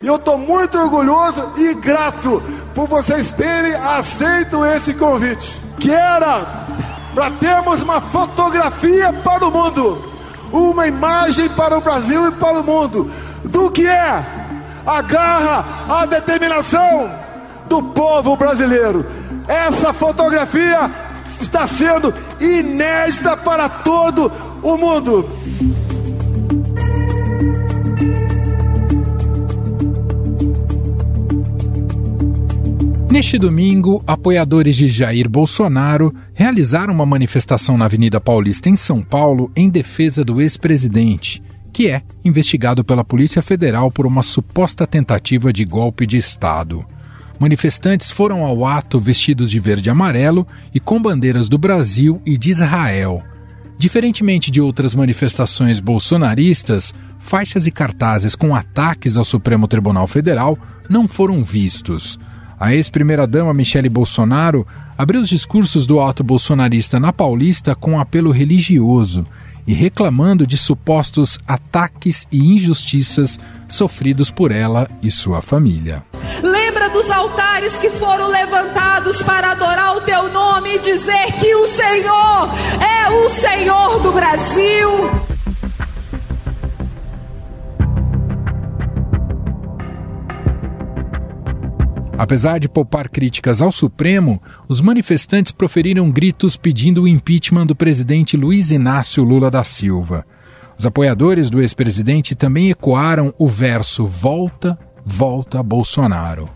E eu estou muito orgulhoso e grato por vocês terem aceito esse convite, que era para termos uma fotografia para o mundo, uma imagem para o Brasil e para o mundo do que é a garra, a determinação do povo brasileiro. Essa fotografia está sendo inédita para todo o mundo. Neste domingo, apoiadores de Jair Bolsonaro realizaram uma manifestação na Avenida Paulista, em São Paulo, em defesa do ex-presidente, que é investigado pela Polícia Federal por uma suposta tentativa de golpe de Estado. Manifestantes foram ao ato vestidos de verde e amarelo e com bandeiras do Brasil e de Israel. Diferentemente de outras manifestações bolsonaristas, faixas e cartazes com ataques ao Supremo Tribunal Federal não foram vistos. A ex-primeira-dama Michele Bolsonaro abriu os discursos do alto bolsonarista na Paulista com um apelo religioso e reclamando de supostos ataques e injustiças sofridos por ela e sua família. Lembra dos altares que foram levantados para adorar o teu nome e dizer que o Senhor é o Senhor do Brasil? Apesar de poupar críticas ao Supremo, os manifestantes proferiram gritos pedindo o impeachment do presidente Luiz Inácio Lula da Silva. Os apoiadores do ex-presidente também ecoaram o verso Volta, volta Bolsonaro.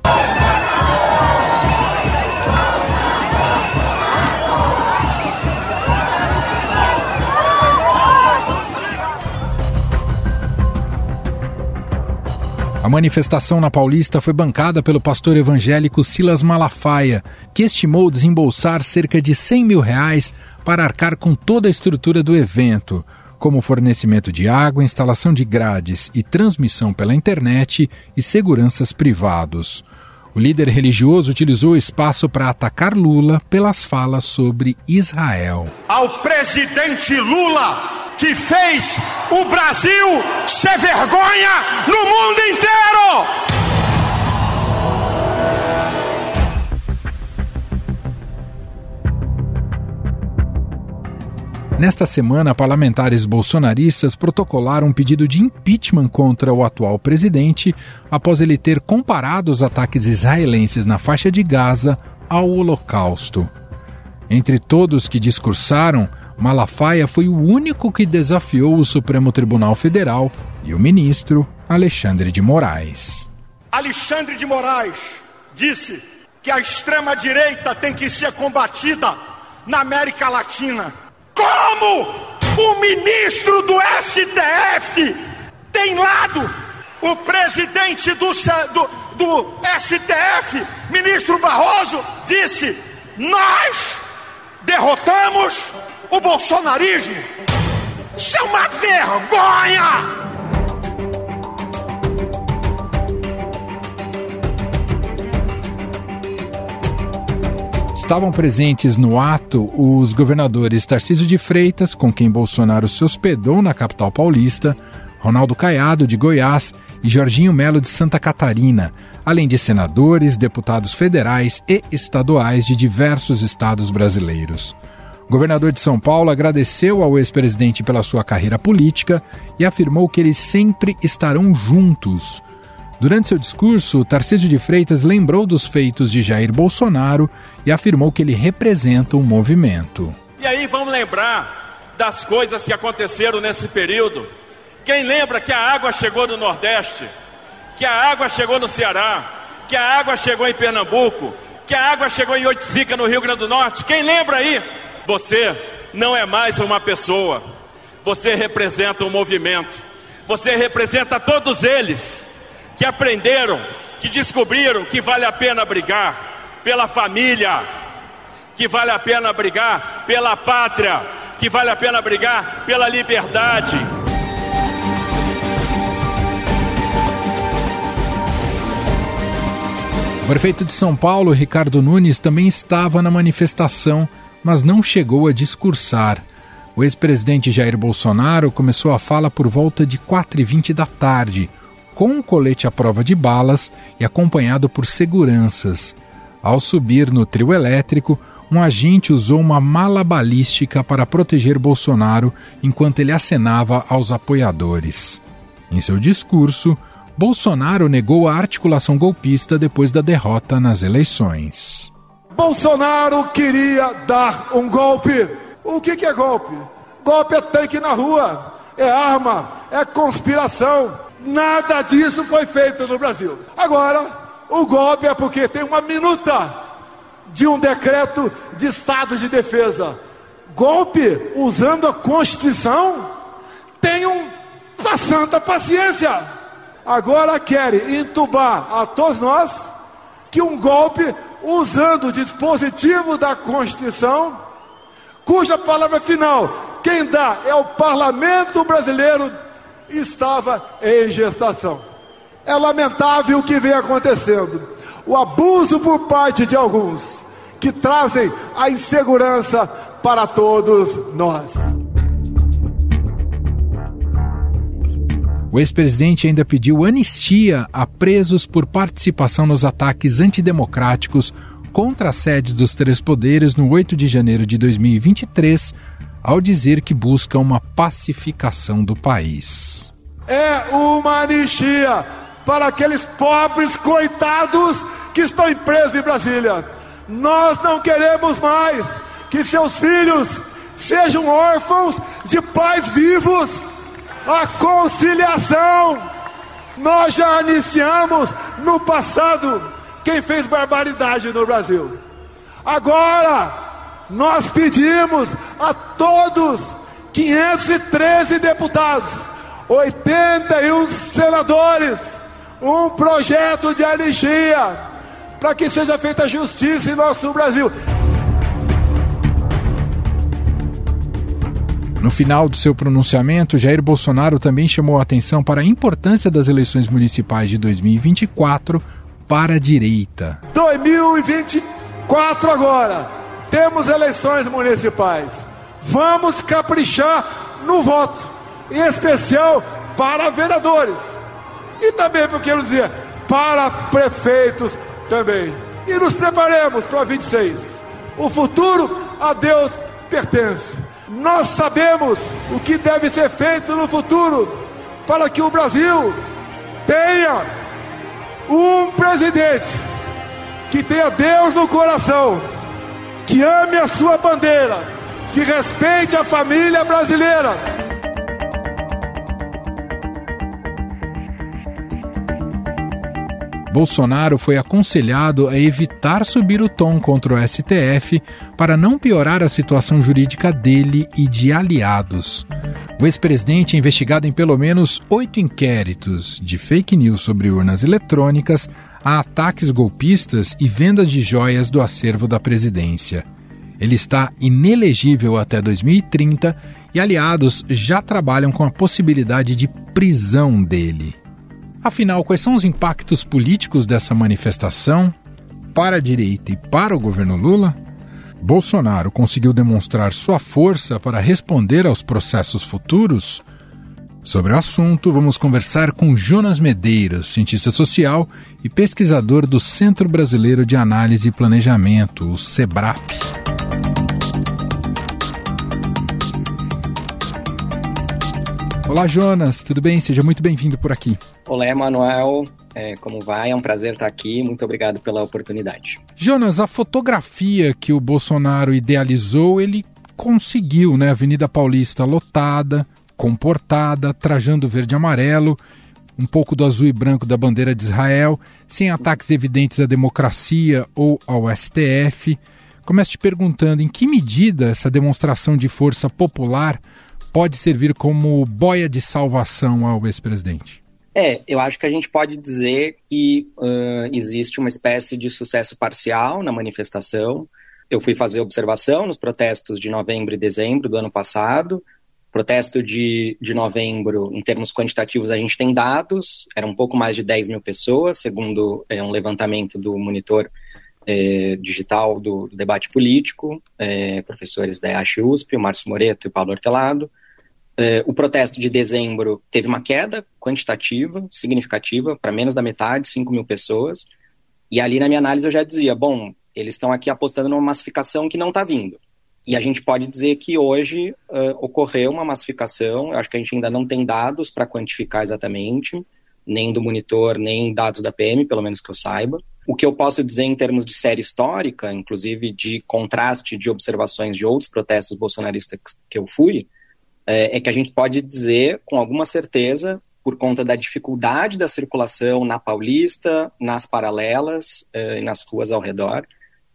Manifestação na Paulista foi bancada pelo pastor evangélico Silas Malafaia, que estimou desembolsar cerca de 100 mil reais para arcar com toda a estrutura do evento, como fornecimento de água, instalação de grades e transmissão pela internet e seguranças privados. O líder religioso utilizou o espaço para atacar Lula pelas falas sobre Israel. Ao presidente Lula que fez o Brasil ser vergonha no mundo inteiro. Nesta semana, parlamentares bolsonaristas protocolaram um pedido de impeachment contra o atual presidente após ele ter comparado os ataques israelenses na faixa de Gaza ao Holocausto. Entre todos que discursaram, Malafaia foi o único que desafiou o Supremo Tribunal Federal e o ministro Alexandre de Moraes. Alexandre de Moraes disse que a extrema-direita tem que ser combatida na América Latina. Como o ministro do STF tem lado? O presidente do, do, do STF, ministro Barroso, disse: Nós derrotamos o bolsonarismo. Isso é uma vergonha! Estavam presentes no ato os governadores Tarcísio de Freitas, com quem Bolsonaro se hospedou na capital paulista, Ronaldo Caiado, de Goiás, e Jorginho Melo, de Santa Catarina, além de senadores, deputados federais e estaduais de diversos estados brasileiros. O governador de São Paulo agradeceu ao ex-presidente pela sua carreira política e afirmou que eles sempre estarão juntos. Durante seu discurso, Tarcísio de Freitas lembrou dos feitos de Jair Bolsonaro e afirmou que ele representa um movimento. E aí vamos lembrar das coisas que aconteceram nesse período. Quem lembra que a água chegou no Nordeste, que a água chegou no Ceará, que a água chegou em Pernambuco, que a água chegou em Oiticica, no Rio Grande do Norte? Quem lembra aí? Você não é mais uma pessoa, você representa um movimento, você representa todos eles que aprenderam, que descobriram que vale a pena brigar pela família, que vale a pena brigar pela pátria, que vale a pena brigar pela liberdade. O prefeito de São Paulo, Ricardo Nunes, também estava na manifestação mas não chegou a discursar. O ex-presidente Jair Bolsonaro começou a fala por volta de 4h20 da tarde, com um colete à prova de balas e acompanhado por seguranças. Ao subir no trio elétrico, um agente usou uma mala balística para proteger Bolsonaro enquanto ele acenava aos apoiadores. Em seu discurso, Bolsonaro negou a articulação golpista depois da derrota nas eleições. Bolsonaro queria dar um golpe. O que, que é golpe? Golpe é tanque na rua, é arma, é conspiração. Nada disso foi feito no Brasil. Agora, o golpe é porque tem uma minuta de um decreto de estado de defesa. Golpe usando a Constituição? Tenham uma santa paciência. Agora querem entubar a todos nós que um golpe usando o dispositivo da Constituição, cuja palavra final, quem dá é o parlamento brasileiro, estava em gestação. É lamentável o que vem acontecendo. O abuso por parte de alguns que trazem a insegurança para todos nós. O ex-presidente ainda pediu anistia a presos por participação nos ataques antidemocráticos contra as sedes dos três poderes no 8 de janeiro de 2023, ao dizer que busca uma pacificação do país. É uma anistia para aqueles pobres coitados que estão presos em Brasília nós não queremos mais que seus filhos sejam órfãos de pais vivos. A conciliação. Nós já iniciamos no passado quem fez barbaridade no Brasil. Agora, nós pedimos a todos 513 deputados, 81 senadores, um projeto de anistia para que seja feita justiça em nosso Brasil. No final do seu pronunciamento, Jair Bolsonaro também chamou a atenção para a importância das eleições municipais de 2024 para a direita. 2024 agora, temos eleições municipais. Vamos caprichar no voto, em especial para vereadores. E também, porque eu dizer, para prefeitos, também. E nos preparemos para 26. O futuro a Deus pertence. Nós sabemos o que deve ser feito no futuro para que o Brasil tenha um presidente que tenha Deus no coração, que ame a sua bandeira, que respeite a família brasileira Bolsonaro foi aconselhado a evitar subir o tom contra o STF para não piorar a situação jurídica dele e de aliados. O ex-presidente é investigado em pelo menos oito inquéritos de fake news sobre urnas eletrônicas, a ataques golpistas e vendas de joias do acervo da presidência. Ele está inelegível até 2030 e aliados já trabalham com a possibilidade de prisão dele. Afinal, quais são os impactos políticos dessa manifestação para a direita e para o governo Lula? Bolsonaro conseguiu demonstrar sua força para responder aos processos futuros? Sobre o assunto, vamos conversar com Jonas Medeiros, cientista social e pesquisador do Centro Brasileiro de Análise e Planejamento, o SEBRAP. Olá, Jonas, tudo bem? Seja muito bem-vindo por aqui. Olá, Emanuel. É, como vai? É um prazer estar aqui. Muito obrigado pela oportunidade. Jonas, a fotografia que o Bolsonaro idealizou, ele conseguiu, né? Avenida Paulista lotada, comportada, trajando verde e amarelo, um pouco do azul e branco da bandeira de Israel, sem ataques evidentes à democracia ou ao STF. Começo te perguntando em que medida essa demonstração de força popular pode servir como boia de salvação ao ex-presidente? É, eu acho que a gente pode dizer que uh, existe uma espécie de sucesso parcial na manifestação. Eu fui fazer observação nos protestos de novembro e dezembro do ano passado. Protesto de, de novembro, em termos quantitativos, a gente tem dados, era um pouco mais de 10 mil pessoas, segundo é, um levantamento do monitor é, digital do, do, debate político, é, professores da EASH USP, o Márcio Moreto e o Paulo Hortelado. É, o protesto de dezembro teve uma queda quantitativa, significativa, para menos da metade, 5 mil pessoas. E ali na minha análise eu já dizia: bom, eles estão aqui apostando numa massificação que não está vindo. E a gente pode dizer que hoje uh, ocorreu uma massificação, eu acho que a gente ainda não tem dados para quantificar exatamente, nem do monitor, nem dados da PM, pelo menos que eu saiba. O que eu posso dizer em termos de série histórica, inclusive de contraste de observações de outros protestos bolsonaristas que eu fui, é, é que a gente pode dizer com alguma certeza, por conta da dificuldade da circulação na Paulista, nas paralelas é, e nas ruas ao redor,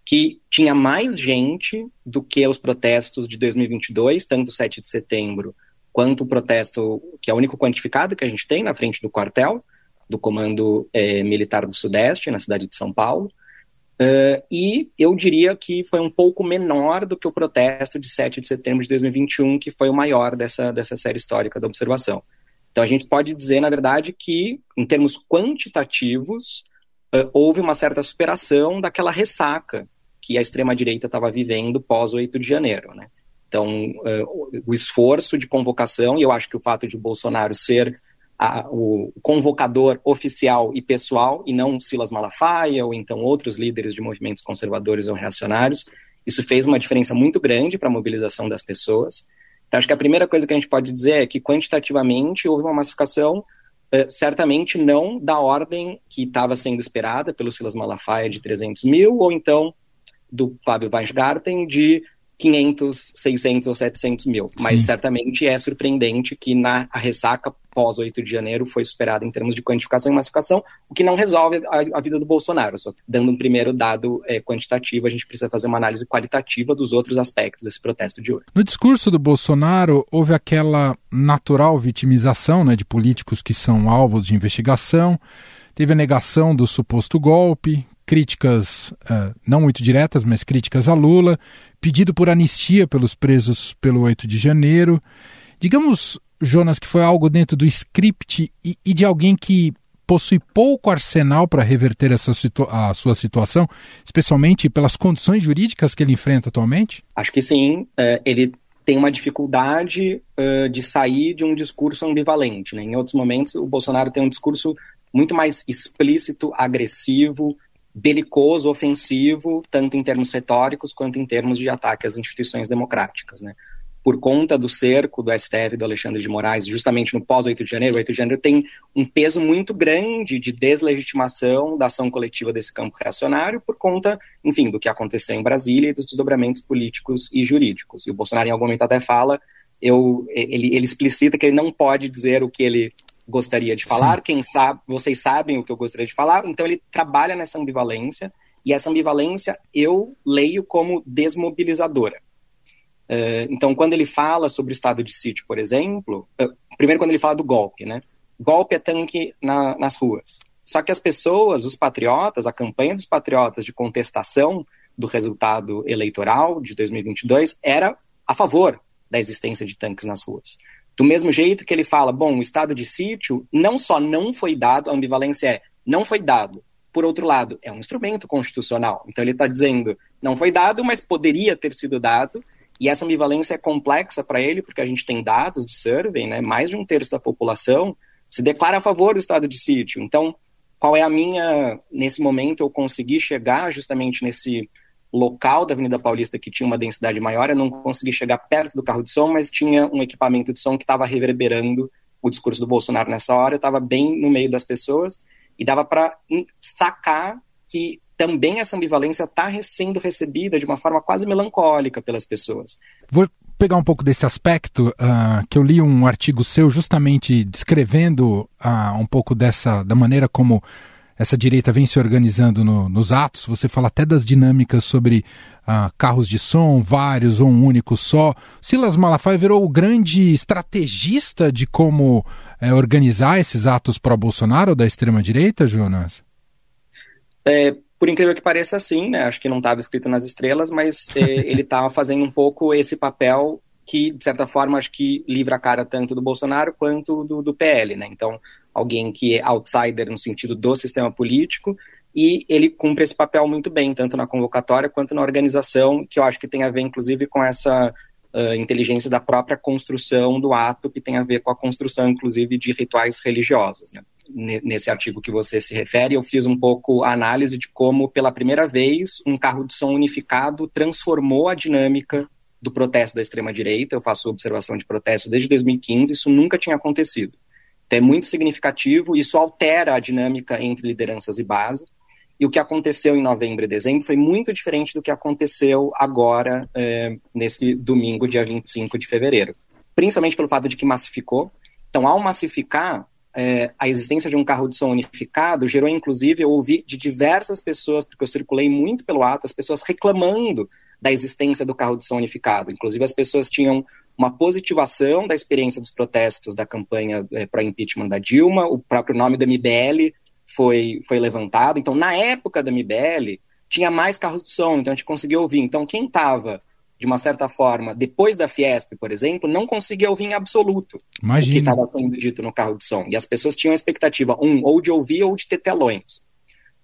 que tinha mais gente do que os protestos de 2022, tanto o 7 de setembro quanto o protesto, que é o único quantificado que a gente tem na frente do quartel, do Comando é, Militar do Sudeste, na cidade de São Paulo. Uh, e eu diria que foi um pouco menor do que o protesto de 7 de setembro de 2021, que foi o maior dessa, dessa série histórica da observação. Então a gente pode dizer, na verdade, que, em termos quantitativos, uh, houve uma certa superação daquela ressaca que a extrema-direita estava vivendo pós 8 de janeiro. Né? Então, uh, o esforço de convocação, e eu acho que o fato de Bolsonaro ser a, o convocador oficial e pessoal, e não Silas Malafaia ou então outros líderes de movimentos conservadores ou reacionários, isso fez uma diferença muito grande para a mobilização das pessoas. Então, acho que a primeira coisa que a gente pode dizer é que quantitativamente houve uma massificação, uh, certamente não da ordem que estava sendo esperada pelo Silas Malafaia de 300 mil, ou então do Fábio Weingarten de 500, 600 ou 700 mil. Mas certamente é surpreendente que na a ressaca pós 8 de janeiro foi superada em termos de quantificação e massificação, o que não resolve a, a vida do Bolsonaro. Só dando um primeiro dado é, quantitativo, a gente precisa fazer uma análise qualitativa dos outros aspectos desse protesto de hoje. No discurso do Bolsonaro, houve aquela natural vitimização né, de políticos que são alvos de investigação. Teve a negação do suposto golpe, críticas uh, não muito diretas, mas críticas a Lula, pedido por anistia pelos presos pelo 8 de janeiro. Digamos, Jonas, que foi algo dentro do script e, e de alguém que possui pouco arsenal para reverter essa a sua situação, especialmente pelas condições jurídicas que ele enfrenta atualmente? Acho que sim. É, ele tem uma dificuldade uh, de sair de um discurso ambivalente. Né? Em outros momentos, o Bolsonaro tem um discurso muito mais explícito, agressivo, belicoso, ofensivo, tanto em termos retóricos quanto em termos de ataque às instituições democráticas, né? Por conta do cerco do STF do Alexandre de Moraes, justamente no pós-8 de janeiro, o 8 de janeiro tem um peso muito grande de deslegitimação da ação coletiva desse campo reacionário por conta, enfim, do que aconteceu em Brasília e dos desdobramentos políticos e jurídicos. E o Bolsonaro, em algum momento, até fala, eu, ele, ele explicita que ele não pode dizer o que ele gostaria de falar, Sim. quem sabe, vocês sabem o que eu gostaria de falar, então ele trabalha nessa ambivalência, e essa ambivalência eu leio como desmobilizadora. Uh, então, quando ele fala sobre o estado de sítio, por exemplo, uh, primeiro quando ele fala do golpe, né? Golpe é tanque na, nas ruas. Só que as pessoas, os patriotas, a campanha dos patriotas de contestação do resultado eleitoral de 2022 era a favor da existência de tanques nas ruas. Do mesmo jeito que ele fala, bom, o estado de sítio não só não foi dado, a ambivalência é não foi dado. Por outro lado, é um instrumento constitucional. Então ele está dizendo, não foi dado, mas poderia ter sido dado. E essa ambivalência é complexa para ele, porque a gente tem dados de survey, né? Mais de um terço da população se declara a favor do estado de sítio. Então, qual é a minha, nesse momento, eu consegui chegar justamente nesse local da Avenida Paulista que tinha uma densidade maior, eu não consegui chegar perto do carro de som, mas tinha um equipamento de som que estava reverberando o discurso do Bolsonaro nessa hora, eu estava bem no meio das pessoas e dava para sacar que também essa ambivalência está sendo recebida de uma forma quase melancólica pelas pessoas. Vou pegar um pouco desse aspecto, uh, que eu li um artigo seu justamente descrevendo uh, um pouco dessa, da maneira como essa direita vem se organizando no, nos atos. Você fala até das dinâmicas sobre ah, carros de som, vários ou um único só. Silas Malafaia virou o grande estrategista de como é, organizar esses atos pró-Bolsonaro da extrema-direita, Jonas? É, por incrível que pareça, sim, né? Acho que não estava escrito nas estrelas, mas é, ele estava fazendo um pouco esse papel que, de certa forma, acho que livra a cara tanto do Bolsonaro quanto do, do PL, né? Então, alguém que é outsider no sentido do sistema político, e ele cumpre esse papel muito bem, tanto na convocatória quanto na organização, que eu acho que tem a ver, inclusive, com essa uh, inteligência da própria construção do ato, que tem a ver com a construção, inclusive, de rituais religiosos. Né? Nesse artigo que você se refere, eu fiz um pouco a análise de como, pela primeira vez, um carro de som unificado transformou a dinâmica do protesto da extrema-direita. Eu faço observação de protesto desde 2015, isso nunca tinha acontecido. Então, é muito significativo, isso altera a dinâmica entre lideranças e base. E o que aconteceu em novembro e dezembro foi muito diferente do que aconteceu agora, é, nesse domingo, dia 25 de fevereiro. Principalmente pelo fato de que massificou. Então, ao massificar, é, a existência de um carro de som unificado gerou, inclusive, eu ouvi de diversas pessoas, porque eu circulei muito pelo ato, as pessoas reclamando da existência do carro de som unificado. Inclusive, as pessoas tinham uma positivação da experiência dos protestos da campanha é, para impeachment da Dilma, o próprio nome do MBL foi, foi levantado. Então, na época da MBL, tinha mais carros de som, então a gente conseguia ouvir. Então, quem estava, de uma certa forma, depois da Fiesp, por exemplo, não conseguia ouvir em absoluto Imagina. o que estava sendo dito no carro de som. E as pessoas tinham a expectativa, um, ou de ouvir ou de ter telões.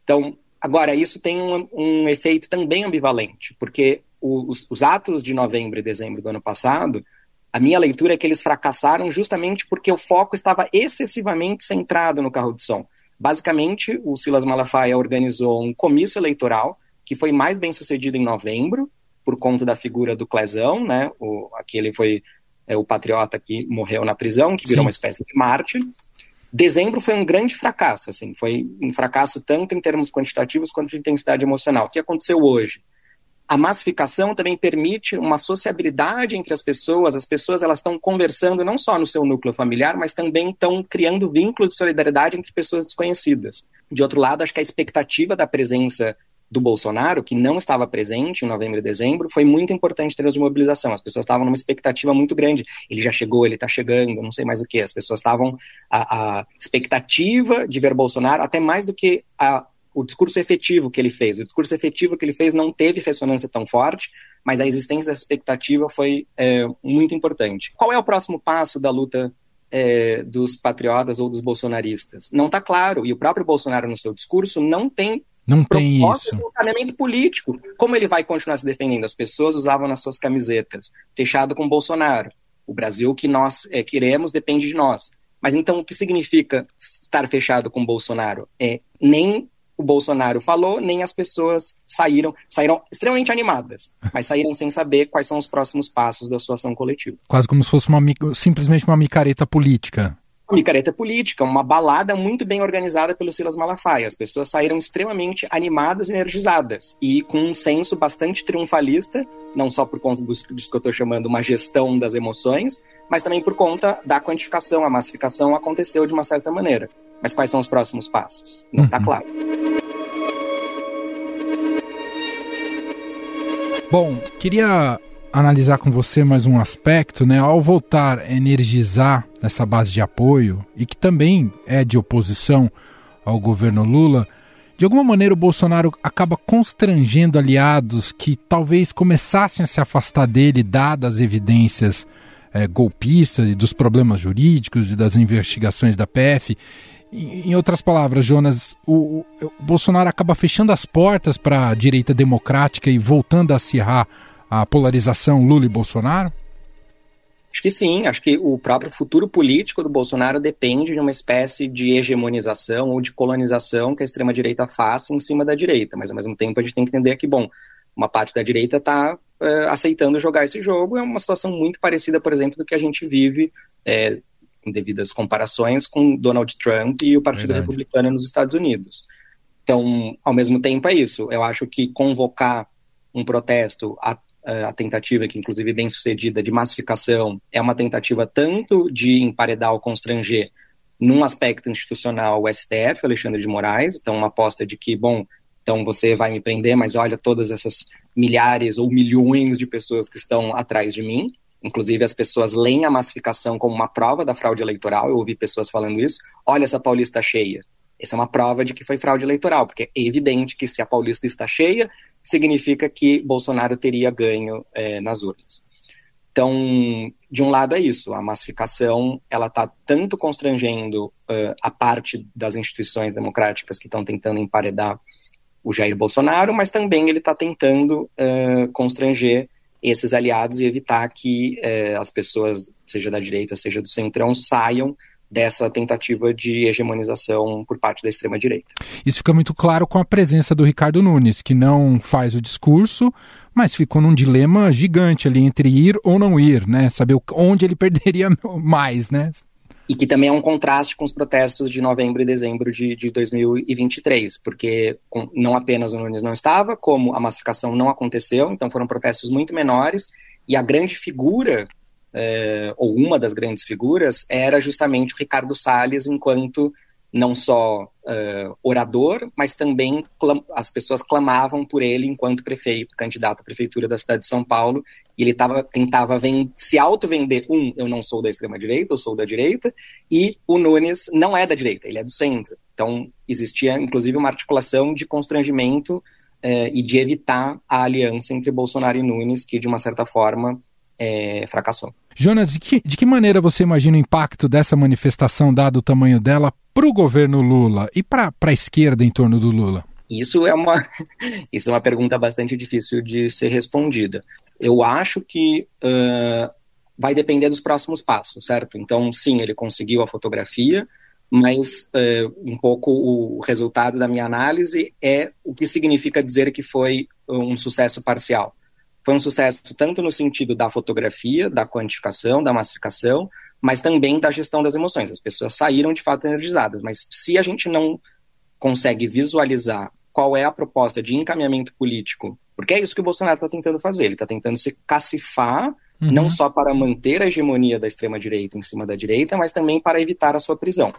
Então, agora, isso tem um, um efeito também ambivalente, porque os, os atos de novembro e dezembro do ano passado a minha leitura é que eles fracassaram justamente porque o foco estava excessivamente centrado no carro de som. Basicamente, o Silas Malafaia organizou um comício eleitoral que foi mais bem sucedido em novembro, por conta da figura do Clezão, né? O, aquele foi é, o patriota que morreu na prisão, que virou Sim. uma espécie de mártir. Dezembro foi um grande fracasso, assim, foi um fracasso tanto em termos quantitativos quanto de intensidade emocional. O que aconteceu hoje? a massificação também permite uma sociabilidade entre as pessoas. As pessoas elas estão conversando não só no seu núcleo familiar, mas também estão criando vínculo de solidariedade entre pessoas desconhecidas. De outro lado, acho que a expectativa da presença do Bolsonaro, que não estava presente em novembro e dezembro, foi muito importante em termos de mobilização. As pessoas estavam numa expectativa muito grande. Ele já chegou, ele está chegando, não sei mais o que. As pessoas estavam a, a expectativa de ver Bolsonaro, até mais do que a o discurso efetivo que ele fez. O discurso efetivo que ele fez não teve ressonância tão forte, mas a existência dessa expectativa foi é, muito importante. Qual é o próximo passo da luta é, dos patriotas ou dos bolsonaristas? Não está claro, e o próprio Bolsonaro, no seu discurso, não tem não tem isso. de encaminhamento político. Como ele vai continuar se defendendo? As pessoas usavam nas suas camisetas, fechado com Bolsonaro. O Brasil que nós é, queremos depende de nós. Mas então, o que significa estar fechado com Bolsonaro? É nem o Bolsonaro falou, nem as pessoas saíram, saíram extremamente animadas, mas saíram sem saber quais são os próximos passos da sua ação coletiva. Quase como se fosse uma, simplesmente uma micareta política. Uma micareta política, uma balada muito bem organizada pelo Silas Malafaia. As pessoas saíram extremamente animadas e energizadas e com um senso bastante triunfalista, não só por conta disso que eu estou chamando uma gestão das emoções, mas também por conta da quantificação, a massificação aconteceu de uma certa maneira. Mas quais são os próximos passos? Não está uhum. claro. Bom, queria analisar com você mais um aspecto, né? Ao voltar a energizar essa base de apoio e que também é de oposição ao governo Lula, de alguma maneira o Bolsonaro acaba constrangendo aliados que talvez começassem a se afastar dele, dadas as evidências é, golpistas e dos problemas jurídicos e das investigações da PF. Em outras palavras, Jonas, o, o, Bolsonaro acaba fechando as portas para a direita democrática e voltando a acirrar a polarização Lula e Bolsonaro? Acho que sim, acho que o próprio futuro político do Bolsonaro depende de uma espécie de hegemonização ou de colonização que a extrema-direita faça em cima da direita, mas ao mesmo tempo a gente tem que entender que, bom, uma parte da direita está uh, eh, aceitando jogar esse jogo, é uma situação muito parecida, por exemplo, do que a gente vive é, em devidas comparações com Donald Trump e o Partido Verdade. Republicano nos Estados Unidos. Então, ao mesmo tempo, é isso. Eu acho que convocar um protesto, a, a tentativa, que inclusive bem sucedida, de massificação, é uma tentativa tanto de emparedar ou constranger num aspecto institucional o STF, Alexandre de Moraes, então uma aposta de que, bom, então você vai me prender, mas olha todas essas milhares ou milhões de pessoas que estão atrás de mim. Inclusive, as pessoas leem a massificação como uma prova da fraude eleitoral. Eu ouvi pessoas falando isso. Olha essa Paulista cheia. Essa é uma prova de que foi fraude eleitoral, porque é evidente que se a Paulista está cheia, significa que Bolsonaro teria ganho é, nas urnas. Então, de um lado é isso, a massificação ela está tanto constrangendo uh, a parte das instituições democráticas que estão tentando emparedar o Jair Bolsonaro, mas também ele está tentando uh, constranger esses aliados e evitar que eh, as pessoas, seja da direita, seja do centrão, saiam dessa tentativa de hegemonização por parte da extrema-direita. Isso fica muito claro com a presença do Ricardo Nunes, que não faz o discurso, mas ficou num dilema gigante ali entre ir ou não ir, né? Saber onde ele perderia mais, né? E que também é um contraste com os protestos de novembro e dezembro de, de 2023, porque não apenas o Nunes não estava, como a massificação não aconteceu, então foram protestos muito menores, e a grande figura é, ou uma das grandes figuras, era justamente o Ricardo Salles, enquanto não só uh, orador, mas também as pessoas clamavam por ele enquanto prefeito, candidato à prefeitura da cidade de São Paulo, e ele tava, tentava se auto-vender, um, eu não sou da extrema-direita, eu sou da direita, e o Nunes não é da direita, ele é do centro. Então, existia, inclusive, uma articulação de constrangimento uh, e de evitar a aliança entre Bolsonaro e Nunes, que, de uma certa forma, é, fracassou. Jonas, de que, de que maneira você imagina o impacto dessa manifestação, dado o tamanho dela, para o governo Lula e para a esquerda em torno do Lula? Isso é, uma, isso é uma pergunta bastante difícil de ser respondida. Eu acho que uh, vai depender dos próximos passos, certo? Então, sim, ele conseguiu a fotografia, mas uh, um pouco o resultado da minha análise é o que significa dizer que foi um sucesso parcial. Foi um sucesso tanto no sentido da fotografia, da quantificação, da massificação, mas também da gestão das emoções. As pessoas saíram de fato energizadas, mas se a gente não consegue visualizar qual é a proposta de encaminhamento político, porque é isso que o Bolsonaro está tentando fazer, ele está tentando se cacifar, uhum. não só para manter a hegemonia da extrema-direita em cima da direita, mas também para evitar a sua prisão.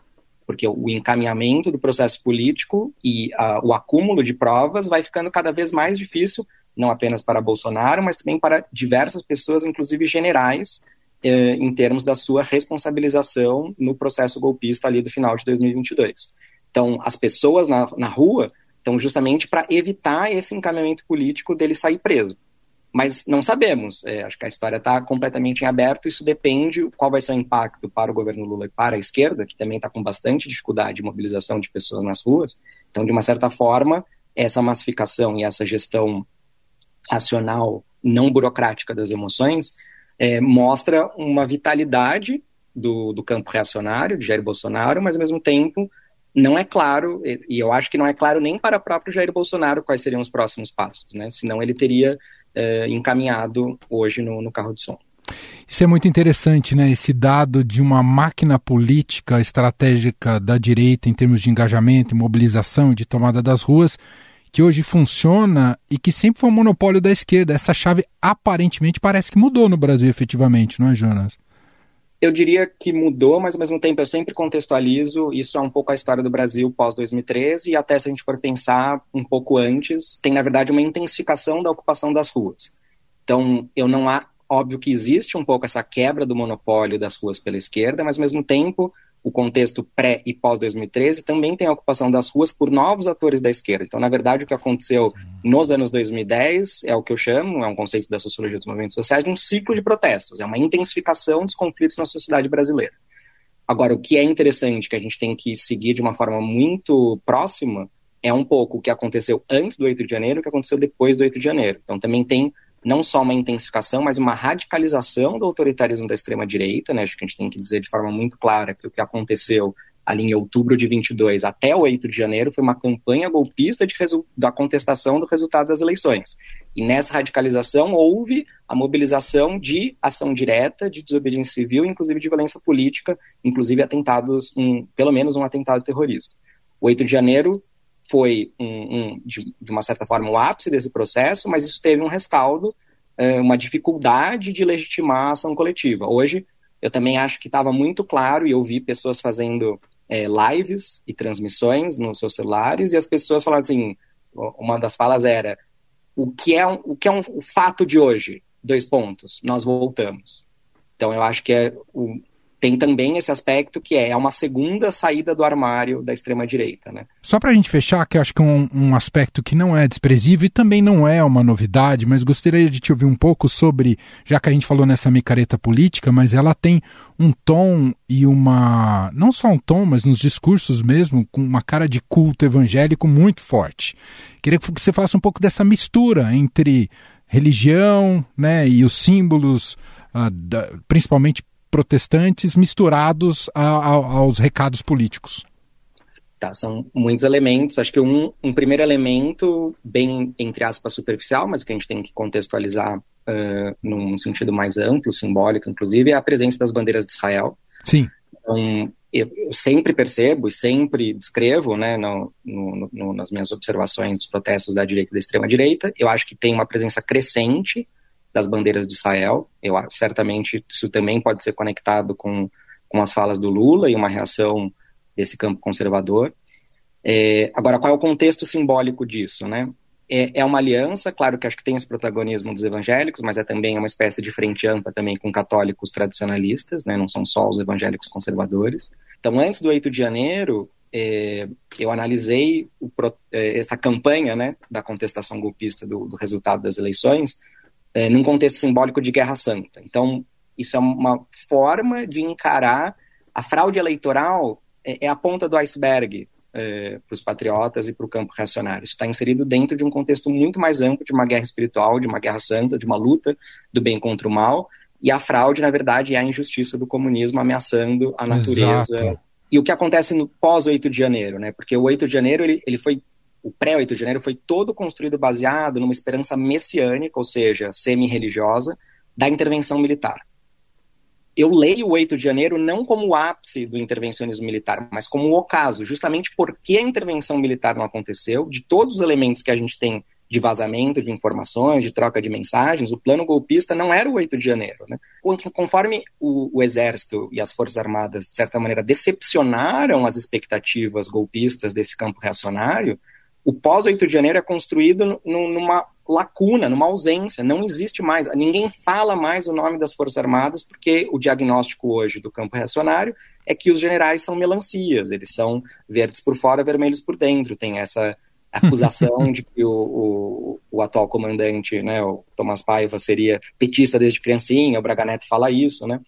Porque o encaminhamento do processo político e uh, o acúmulo de provas vai ficando cada vez mais difícil não apenas para Bolsonaro, mas também para diversas pessoas, inclusive generais, eh, em termos da sua responsabilização no processo golpista ali do final de 2022. Então, as pessoas na, na rua estão justamente para evitar esse encaminhamento político dele sair preso. Mas não sabemos, é, acho que a história está completamente em aberto, isso depende qual vai ser o impacto para o governo Lula e para a esquerda, que também está com bastante dificuldade de mobilização de pessoas nas ruas. Então, de uma certa forma, essa massificação e essa gestão racional, não burocrática das emoções, é, mostra uma vitalidade do, do campo reacionário, de Jair Bolsonaro, mas ao mesmo tempo não é claro, e eu acho que não é claro nem para o próprio Jair Bolsonaro quais seriam os próximos passos, né? Senão ele teria é, encaminhado hoje no, no carro de som. Isso é muito interessante, né? Esse dado de uma máquina política estratégica da direita em termos de engajamento, mobilização e de tomada das ruas que hoje funciona e que sempre foi um monopólio da esquerda. Essa chave aparentemente parece que mudou no Brasil efetivamente, não é, Jonas? Eu diria que mudou, mas ao mesmo tempo eu sempre contextualizo. Isso é um pouco a história do Brasil pós-2013 e até se a gente for pensar um pouco antes, tem na verdade uma intensificação da ocupação das ruas. Então, eu não há. Óbvio que existe um pouco essa quebra do monopólio das ruas pela esquerda, mas ao mesmo tempo o contexto pré e pós 2013, também tem a ocupação das ruas por novos atores da esquerda. Então, na verdade, o que aconteceu nos anos 2010 é o que eu chamo, é um conceito da sociologia dos movimentos sociais, de um ciclo de protestos, é uma intensificação dos conflitos na sociedade brasileira. Agora, o que é interessante, que a gente tem que seguir de uma forma muito próxima, é um pouco o que aconteceu antes do 8 de janeiro e o que aconteceu depois do 8 de janeiro. Então, também tem não só uma intensificação, mas uma radicalização do autoritarismo da extrema-direita, né? Acho que a gente tem que dizer de forma muito clara que o que aconteceu ali em outubro de 22 até o 8 de janeiro foi uma campanha golpista da contestação do resultado das eleições. E nessa radicalização houve a mobilização de ação direta, de desobediência civil, inclusive de violência política, inclusive atentados, um, pelo menos um atentado terrorista. O 8 de janeiro foi, um, um, de, de, uma certa forma, o ápice desse processo, mas isso teve um rescaldo, é, uma dificuldade de legitimar a ação coletiva. Hoje, eu também acho que estava muito claro, e eu vi pessoas fazendo é, lives e transmissões nos seus celulares, e as pessoas falavam assim, uma das falas era, o que é um, o que é um o fato de hoje? Dois pontos, nós voltamos. Então, eu acho que é o, tem também esse aspecto que é, é uma segunda saída do armário da extrema-direita. Né? Só para a gente fechar, que eu acho que é um, um, aspecto que não é desprezível e também não é uma novidade, mas gostaria de te ouvir um pouco sobre, já que a gente falou nessa micareta política, mas ela tem um tom e uma. não só um tom, mas nos discursos mesmo, com uma cara de culto evangélico muito forte. Queria que você falasse um pouco dessa mistura entre religião né, e os símbolos, uh, da, principalmente protestantes, misturados a, a, aos recados políticos. Tá, são muitos elementos. Acho que um, um primeiro elemento, bem, entre aspas, superficial, mas que a gente tem que contextualizar uh, num sentido mais amplo, simbólico, inclusive, é a presença das bandeiras de Israel. Sim. Então, eu, eu sempre percebo e sempre descrevo, né, no, no, no, nas minhas observações dos protestos da direita e da extrema-direita, eu acho que tem uma presença crescente das bandeiras de Israel. Eu certamente isso também pode ser conectado com, com as falas do Lula e uma reação desse campo conservador. É, agora, qual é o contexto simbólico disso, né? É, é, uma aliança, claro que acho que tem esse protagonismo dos evangélicos, mas é também uma espécie de frente ampla também com católicos tradicionalistas, né? Não são só os evangélicos conservadores. Então, antes do 8 de janeiro, é, eu analisei o, é, essa campanha, né, da contestação golpista do, do resultado das eleições, é, num contexto simbólico de Guerra Santa. Então, isso é uma forma de encarar a fraude eleitoral é, é a ponta do iceberg é, para os patriotas e para o campo reacionário. Isso está inserido dentro de um contexto muito mais amplo de uma guerra espiritual, de uma guerra santa, de uma luta do bem contra o mal. E a fraude, na verdade, é a injustiça do comunismo ameaçando a natureza. Exato. E o que acontece no pós 8 de janeiro, né? Porque o 8 de janeiro ele, ele foi o pré-8 de janeiro foi todo construído baseado numa esperança messiânica, ou seja, semi-religiosa, da intervenção militar eu leio o 8 de janeiro não como o ápice do intervencionismo militar, mas como o ocaso, justamente porque a intervenção militar não aconteceu, de todos os elementos que a gente tem de vazamento de informações, de troca de mensagens, o plano golpista não era o 8 de janeiro. Né? Conforme o, o Exército e as Forças Armadas, de certa maneira, decepcionaram as expectativas golpistas desse campo reacionário, o pós-8 de janeiro é construído numa lacuna, numa ausência, não existe mais. Ninguém fala mais o nome das Forças Armadas, porque o diagnóstico hoje do campo reacionário é que os generais são melancias, eles são verdes por fora, vermelhos por dentro. Tem essa acusação de que o, o, o, atual comandante, né, o Tomás Paiva, seria petista desde criancinha, o Braga Neto fala isso, né?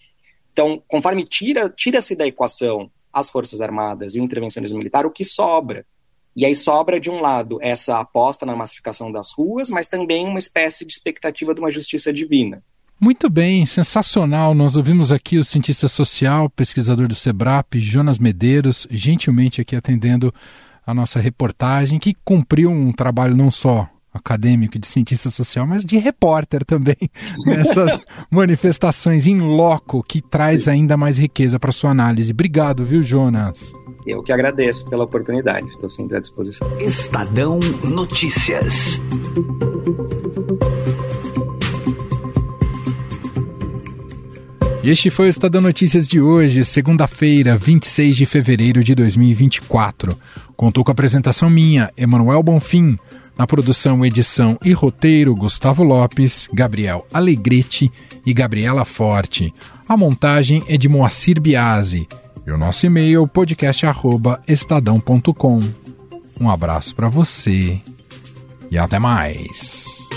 Então, conforme tira, tira-se da equação as Forças Armadas e o intervencionismo militar, o que sobra e aí sobra, de um lado, essa aposta na massificação das ruas, mas também uma espécie de expectativa de uma justiça divina. Muito bem, sensacional. Nós ouvimos aqui o cientista social, pesquisador do SEBRAP, Jonas Medeiros, gentilmente aqui atendendo a nossa reportagem, que cumpriu um trabalho não só acadêmico de cientista social, mas de repórter também nessas manifestações em loco que traz ainda mais riqueza para sua análise. Obrigado, viu, Jonas? Eu que agradeço pela oportunidade, estou sempre à disposição. Estadão Notícias. Este foi o Estadão Notícias de hoje, segunda-feira, 26 de fevereiro de 2024. Contou com a apresentação minha, Emanuel Bonfim. Na produção, edição e roteiro, Gustavo Lopes, Gabriel Alegrete e Gabriela Forte. A montagem é de Moacir Biasi. E o nosso e-mail, podcast.estadão.com. Um abraço para você e até mais.